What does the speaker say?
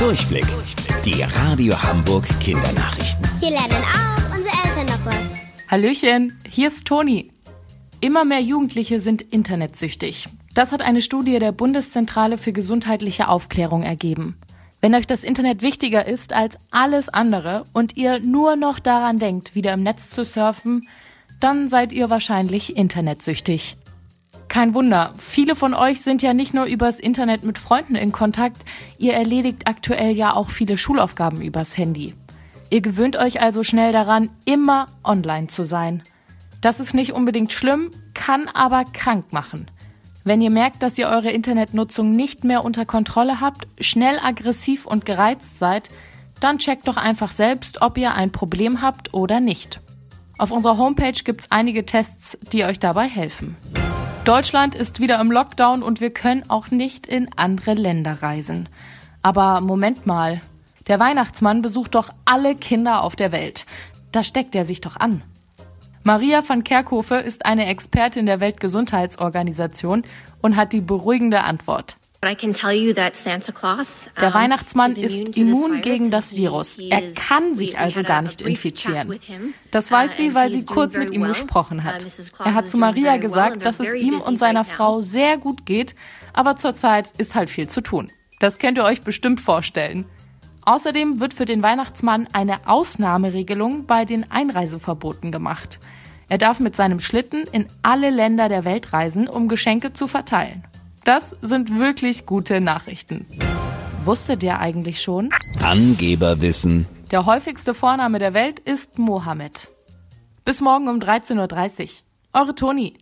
Durchblick. Die Radio Hamburg Kindernachrichten. Hier lernen auch unsere Eltern noch was. Hallöchen, hier ist Toni. Immer mehr Jugendliche sind internetsüchtig. Das hat eine Studie der Bundeszentrale für gesundheitliche Aufklärung ergeben. Wenn euch das Internet wichtiger ist als alles andere und ihr nur noch daran denkt, wieder im Netz zu surfen, dann seid ihr wahrscheinlich internetsüchtig. Kein Wunder, viele von euch sind ja nicht nur übers Internet mit Freunden in Kontakt, ihr erledigt aktuell ja auch viele Schulaufgaben übers Handy. Ihr gewöhnt euch also schnell daran, immer online zu sein. Das ist nicht unbedingt schlimm, kann aber krank machen. Wenn ihr merkt, dass ihr eure Internetnutzung nicht mehr unter Kontrolle habt, schnell aggressiv und gereizt seid, dann checkt doch einfach selbst, ob ihr ein Problem habt oder nicht. Auf unserer Homepage gibt's einige Tests, die euch dabei helfen. Deutschland ist wieder im Lockdown und wir können auch nicht in andere Länder reisen. Aber Moment mal, der Weihnachtsmann besucht doch alle Kinder auf der Welt. Da steckt er sich doch an. Maria van Kerkhove ist eine Expertin der Weltgesundheitsorganisation und hat die beruhigende Antwort. Der Weihnachtsmann ist immun gegen das Virus. Er kann sich also gar nicht infizieren. Das weiß sie, weil sie kurz mit ihm gesprochen hat. Er hat zu Maria gesagt, dass es ihm und seiner Frau sehr gut geht, aber zurzeit ist halt viel zu tun. Das könnt ihr euch bestimmt vorstellen. Außerdem wird für den Weihnachtsmann eine Ausnahmeregelung bei den Einreiseverboten gemacht. Er darf mit seinem Schlitten in alle Länder der Welt reisen, um Geschenke zu verteilen. Das sind wirklich gute Nachrichten. Wusstet ihr eigentlich schon? Angeberwissen. Der häufigste Vorname der Welt ist Mohammed. Bis morgen um 13.30 Uhr. Eure Toni.